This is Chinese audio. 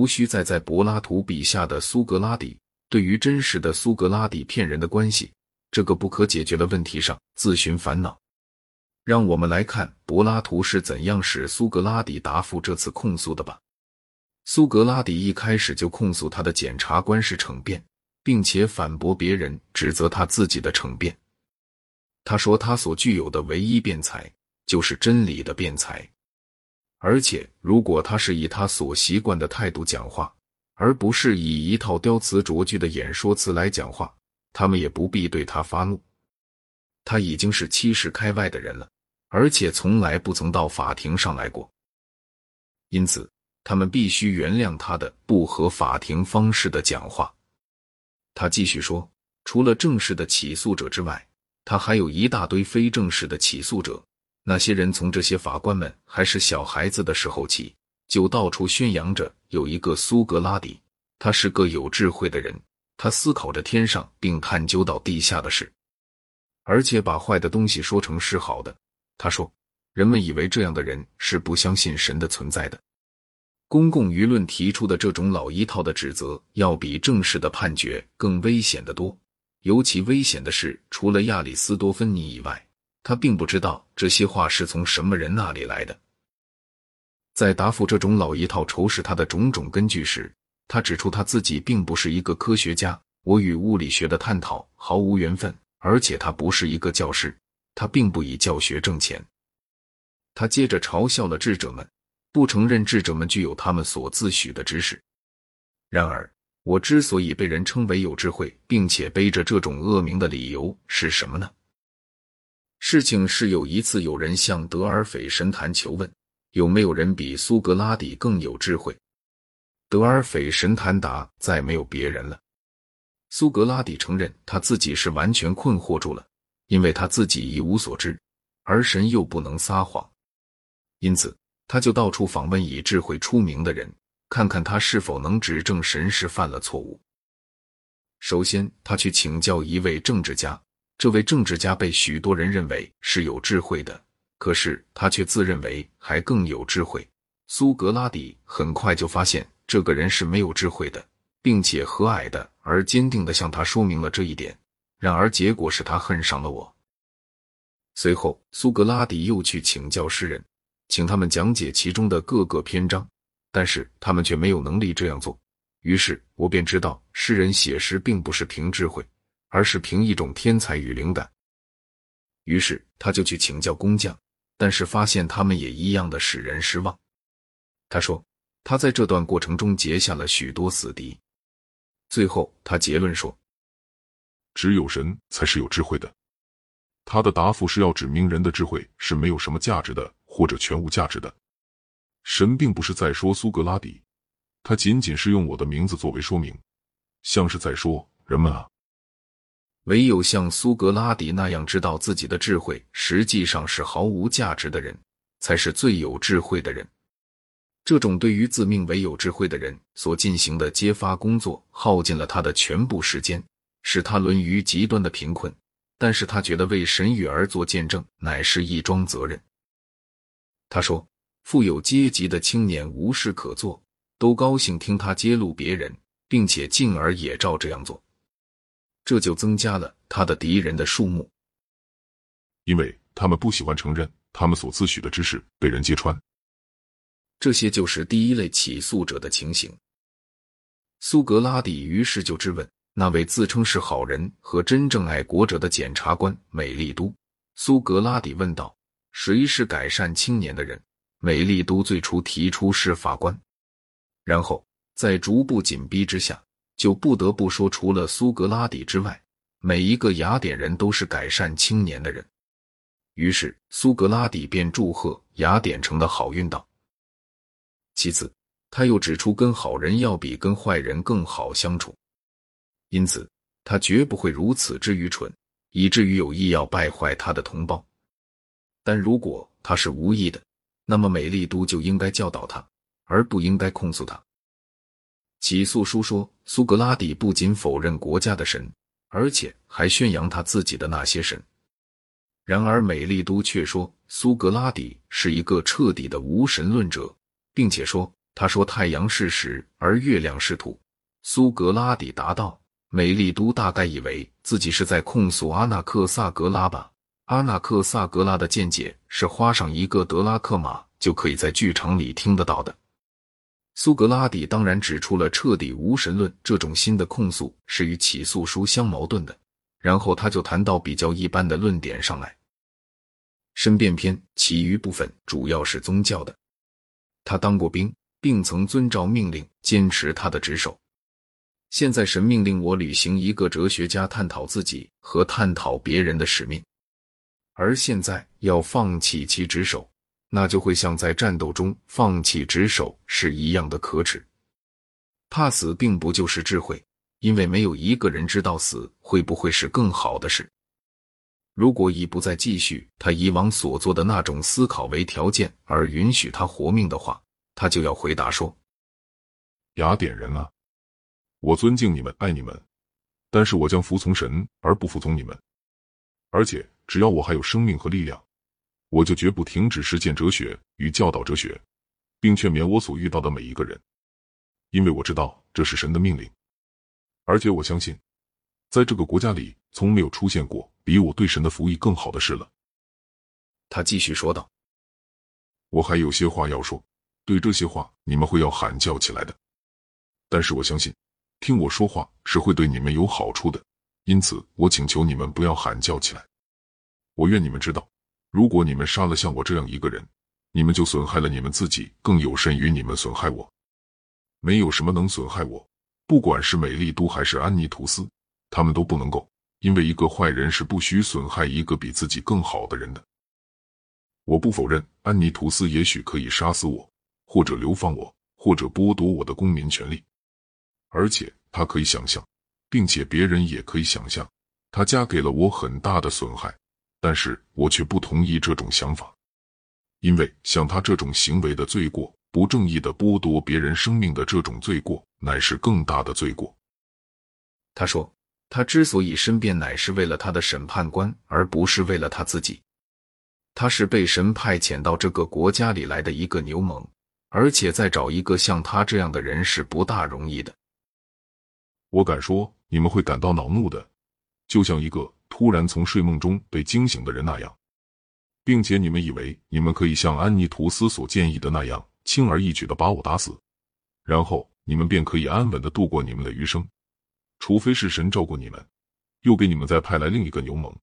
无需再在柏拉图笔下的苏格拉底对于真实的苏格拉底骗人的关系这个不可解决的问题上自寻烦恼。让我们来看柏拉图是怎样使苏格拉底答复这次控诉的吧。苏格拉底一开始就控诉他的检察官是惩辩，并且反驳别人指责他自己的惩辩。他说他所具有的唯一辩才就是真理的辩才，而且如果他是以他所习惯的态度讲话，而不是以一套雕词琢句的演说词来讲话，他们也不必对他发怒。他已经是七十开外的人了，而且从来不曾到法庭上来过，因此他们必须原谅他的不合法庭方式的讲话。他继续说，除了正式的起诉者之外，他还有一大堆非正式的起诉者。那些人从这些法官们还是小孩子的时候起，就到处宣扬着有一个苏格拉底，他是个有智慧的人，他思考着天上并探究到地下的事。而且把坏的东西说成是好的。他说，人们以为这样的人是不相信神的存在的。公共舆论提出的这种老一套的指责，要比正式的判决更危险的多。尤其危险的是，除了亚里斯多芬尼以外，他并不知道这些话是从什么人那里来的。在答复这种老一套仇视他的种种根据时，他指出他自己并不是一个科学家，我与物理学的探讨毫无缘分。而且他不是一个教师，他并不以教学挣钱。他接着嘲笑了智者们，不承认智者们具有他们所自诩的知识。然而，我之所以被人称为有智慧，并且背着这种恶名的理由是什么呢？事情是有一次有人向德尔斐神坛求问，有没有人比苏格拉底更有智慧？德尔斐神坛答：再没有别人了。苏格拉底承认他自己是完全困惑住了，因为他自己一无所知，而神又不能撒谎，因此他就到处访问以智慧出名的人，看看他是否能指证神是犯了错误。首先，他去请教一位政治家，这位政治家被许多人认为是有智慧的，可是他却自认为还更有智慧。苏格拉底很快就发现这个人是没有智慧的。并且和蔼的而坚定的向他说明了这一点，然而结果是他恨上了我。随后，苏格拉底又去请教诗人，请他们讲解其中的各个篇章，但是他们却没有能力这样做。于是我便知道，诗人写诗并不是凭智慧，而是凭一种天才与灵感。于是他就去请教工匠，但是发现他们也一样的使人失望。他说，他在这段过程中结下了许多死敌。最后，他结论说：“只有神才是有智慧的。”他的答复是要指明人的智慧是没有什么价值的，或者全无价值的。神并不是在说苏格拉底，他仅仅是用我的名字作为说明，像是在说：“人们啊，唯有像苏格拉底那样知道自己的智慧实际上是毫无价值的人，才是最有智慧的人。”这种对于自命为有智慧的人所进行的揭发工作，耗尽了他的全部时间，使他沦于极端的贫困。但是他觉得为神与而做见证乃是一桩责任。他说：“富有阶级的青年无事可做，都高兴听他揭露别人，并且进而也照这样做，这就增加了他的敌人的数目，因为他们不喜欢承认他们所自诩的知识被人揭穿。”这些就是第一类起诉者的情形。苏格拉底于是就质问那位自称是好人和真正爱国者的检察官美丽都。苏格拉底问道：“谁是改善青年的人？”美丽都最初提出是法官，然后在逐步紧逼之下，就不得不说，除了苏格拉底之外，每一个雅典人都是改善青年的人。于是苏格拉底便祝贺雅典城的好运道。其次，他又指出，跟好人要比跟坏人更好相处，因此他绝不会如此之愚蠢，以至于有意要败坏他的同胞。但如果他是无意的，那么美丽都就应该教导他，而不应该控诉他。起诉书说，苏格拉底不仅否认国家的神，而且还宣扬他自己的那些神。然而，美丽都却说，苏格拉底是一个彻底的无神论者。并且说他说：“太阳是石，而月亮是土。”苏格拉底答道：“美丽都大概以为自己是在控诉阿纳克萨格拉吧？阿纳克萨格拉的见解是花上一个德拉克马就可以在剧场里听得到的。”苏格拉底当然指出了彻底无神论这种新的控诉是与起诉书相矛盾的，然后他就谈到比较一般的论点上来。申辩篇其余部分主要是宗教的。他当过兵，并曾遵照命令坚持他的职守。现在神命令我履行一个哲学家探讨自己和探讨别人的使命，而现在要放弃其职守。那就会像在战斗中放弃职守是一样的可耻。怕死并不就是智慧，因为没有一个人知道死会不会是更好的事。如果以不再继续他以往所做的那种思考为条件而允许他活命的话，他就要回答说：“雅典人啊，我尊敬你们，爱你们，但是我将服从神而不服从你们。而且只要我还有生命和力量。”我就绝不停止实践哲学与教导哲学，并劝勉我所遇到的每一个人，因为我知道这是神的命令，而且我相信，在这个国家里从没有出现过比我对神的服役更好的事了。他继续说道：“我还有些话要说，对这些话你们会要喊叫起来的，但是我相信，听我说话是会对你们有好处的，因此我请求你们不要喊叫起来。我愿你们知道。”如果你们杀了像我这样一个人，你们就损害了你们自己，更有甚于你们损害我。没有什么能损害我，不管是美丽都还是安妮图斯，他们都不能够，因为一个坏人是不许损害一个比自己更好的人的。我不否认安妮图斯也许可以杀死我，或者流放我，或者剥夺我的公民权利，而且他可以想象，并且别人也可以想象，他加给了我很大的损害。但是我却不同意这种想法，因为像他这种行为的罪过，不正义的剥夺别人生命的这种罪过，乃是更大的罪过。他说，他之所以申辩，乃是为了他的审判官，而不是为了他自己。他是被神派遣到这个国家里来的一个牛虻，而且再找一个像他这样的人是不大容易的。我敢说，你们会感到恼怒的，就像一个。突然从睡梦中被惊醒的人那样，并且你们以为你们可以像安妮图斯所建议的那样轻而易举的把我打死，然后你们便可以安稳的度过你们的余生，除非是神照顾你们，又给你们再派来另一个牛虻。